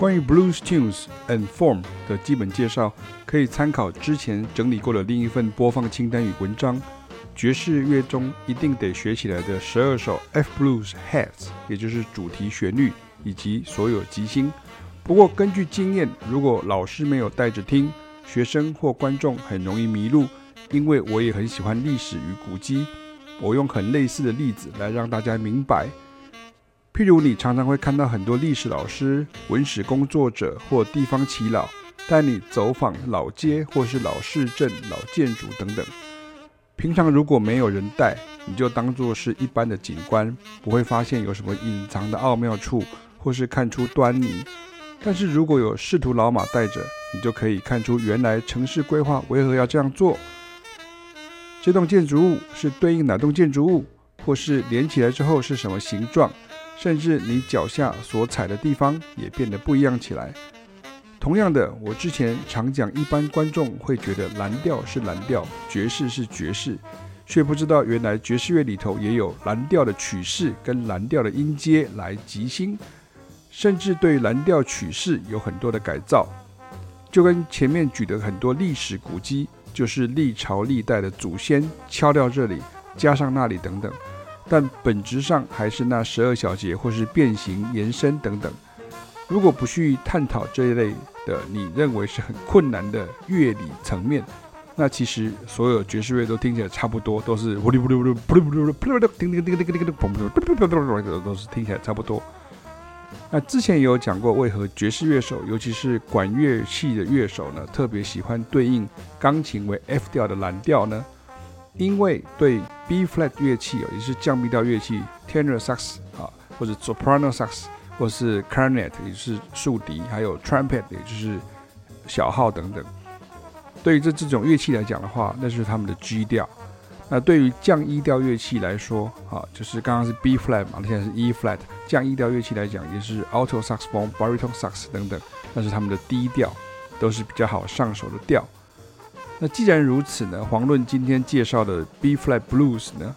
关于 blues tunes and form 的基本介绍，可以参考之前整理过的另一份播放清单与文章。爵士乐中一定得学起来的十二首 F blues heads，也就是主题旋律以及所有即兴。不过根据经验，如果老师没有带着听，学生或观众很容易迷路。因为我也很喜欢历史与古迹，我用很类似的例子来让大家明白。譬如，你常常会看到很多历史老师、文史工作者或地方祈老带你走访老街或是老市镇、老建筑等等。平常如果没有人带，你就当作是一般的景观，不会发现有什么隐藏的奥妙处，或是看出端倪。但是如果有仕途老马带着，你就可以看出原来城市规划为何要这样做。这栋建筑物是对应哪栋建筑物，或是连起来之后是什么形状？甚至你脚下所踩的地方也变得不一样起来。同样的我之前常讲一般观众会觉得蓝调是蓝调爵士是爵士却不知道原来爵士乐里头也有蓝调的曲式跟蓝调的音阶来吉星甚至对蓝调曲式有很多的改造。就跟前面举的很多历史古迹就是历朝历代的祖先敲掉这里加上那里等等但本质上还是那十二小节或是变形延伸等等。如果不去探讨这一类的你认为是很困难的乐理层面那其实所有爵士乐都听起来差不多都是都是听起来差不多那之前也有讲过为何爵士乐手尤其是管乐器的乐手呢特别喜欢对应钢琴为 f 调的蓝调呢因为对 B flat 乐器哦，也是降 B 调乐器，Tenor Sax 啊，或者 Soprano Sax，或是 Clarinet 也是竖笛，还有 Trumpet 也就是小号等等。对于这这种乐器来讲的话，那是他们的 G 调。那对于降 E 调乐器来说啊，就是刚刚是 B flat 嘛，那现在是 E flat。降 E 调乐器来讲，也是 Alto Saxophone、Baritone Sax 等等，那是他们的 D 调，都是比较好上手的调。那既然如此呢？黄论今天介绍的 B flat blues 呢？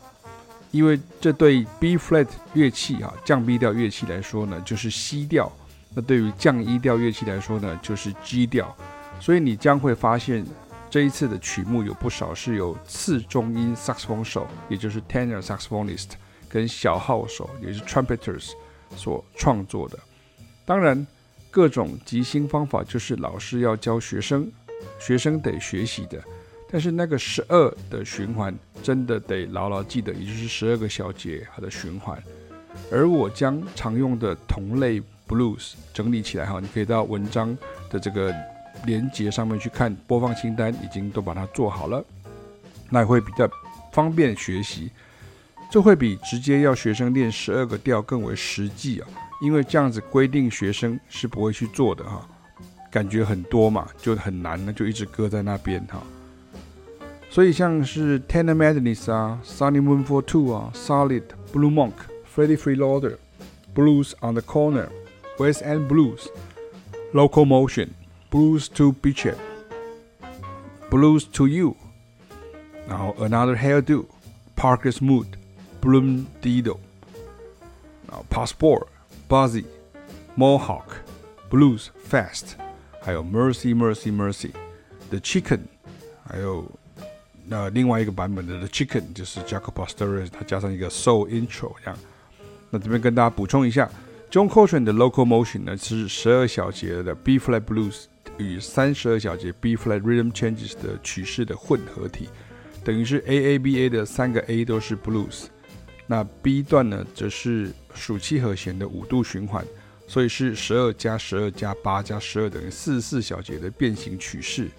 因为这对 B flat 乐器啊，降 B 调乐器来说呢，就是西调；那对于降 E 调乐器来说呢，就是 G 调。所以你将会发现，这一次的曲目有不少是由次中音萨克斯风手，也就是 tenor saxophonist，跟小号手，也就是 trumpeters 所创作的。当然，各种即兴方法就是老师要教学生。学生得学习的，但是那个十二的循环真的得牢牢记得。也就是十二个小节，它的循环。而我将常用的同类 Blues 整理起来哈，你可以到文章的这个连接上面去看，播放清单已经都把它做好了。那也会比较方便学习，这会比直接要学生练十二个调更为实际啊，因为这样子规定学生是不会去做的哈。感觉很多嘛，就很难，那就一直搁在那边哈。所以像是 Tana Madness 啊、Sunny Moon for Two 啊、Solid、Blue Monk、Freddie Freeloader、Blues on the Corner、West End Blues、Local Motion、Blues to Beach、Blues to You，然后 Another Hairdo、Parker's Mood、Bloom Dido，然后 Passport、Buzzy、Mohawk、Blues Fast。还有 Mercy, Mercy, Mercy, The Chicken，还有那另外一个版本的 The Chicken 就是 Jacob Astorius，它加上一个 Soul Intro 这样。那这边跟大家补充一下，John Coltrane 的《Local Motion》呢，是十二小节的 B Flat Blues 与三十二小节 B Flat Rhythm Changes 的曲式的混合体，等于是 AABA 的三个 A 都是 Blues，那 B 段呢，则是属七和弦的五度循环。所以是十二加十二加八加十二等于四十四小节的变形曲式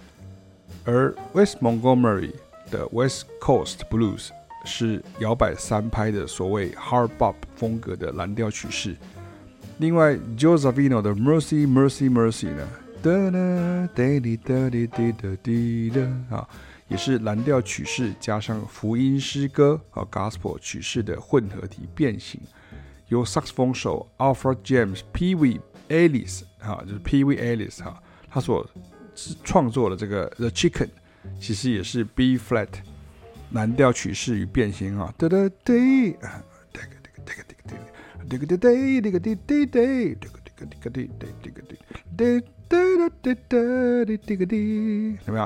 而 West Montgomery 的 west coast blues 是摇摆三拍的所谓 Hard Bop 风格的蓝调曲式另外 jose veno 的 mercy mercy mercy 呢的呢 didida didida dida 啊也是蓝调曲式加上福音诗歌和 gospel 曲式的混合体变形由萨克斯风手 Alfred James P V. Ellis 哈，就是 P V. Ellis 哈，他所创作的这个 The Chicken，其实也是 B flat，蓝调曲式与变形啊。哒哒哒，哒个哒个哒个哒个哒，哒个哒哒，哒个哒哒哒，哒个哒个哒个哒个哒，哒哒哒哒哒，哒个哒。有没有？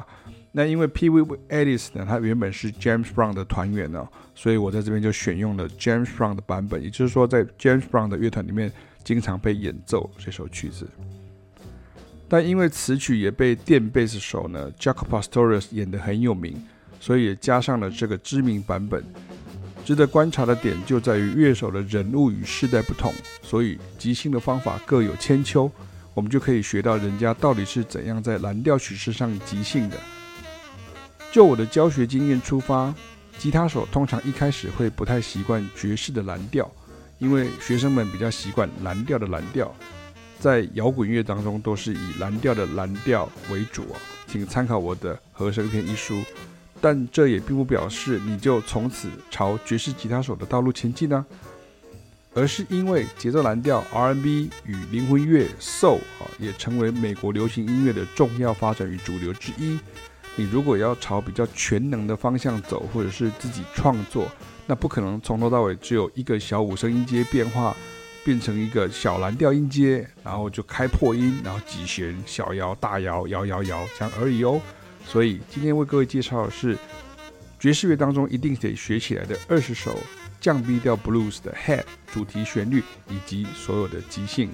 那因为 P. V. Ellis 呢，他原本是 James Brown 的团员呢，所以我在这边就选用了 James Brown 的版本，也就是说，在 James Brown 的乐团里面经常被演奏这首曲子。但因为此曲也被电贝斯手呢 Jaco Pastorius 演得很有名，所以也加上了这个知名版本。值得观察的点就在于乐手的人物与世代不同，所以即兴的方法各有千秋。我们就可以学到人家到底是怎样在蓝调曲式上即兴的。就我的教学经验出发，吉他手通常一开始会不太习惯爵士的蓝调，因为学生们比较习惯蓝调的蓝调，在摇滚乐当中都是以蓝调的蓝调为主啊，请参考我的和声篇一书。但这也并不表示你就从此朝爵士吉他手的道路前进呢，而是因为节奏蓝调 R&B 与灵魂乐 Soul 啊，也成为美国流行音乐的重要发展与主流之一。你如果要朝比较全能的方向走，或者是自己创作，那不可能从头到尾只有一个小五声音阶变化，变成一个小蓝调音阶，然后就开破音，然后几弦小摇大摇摇摇摇这样而已哦。所以今天为各位介绍的是爵士乐当中一定得学起来的二十首降 B 调 Blues 的 Head 主题旋律以及所有的即兴。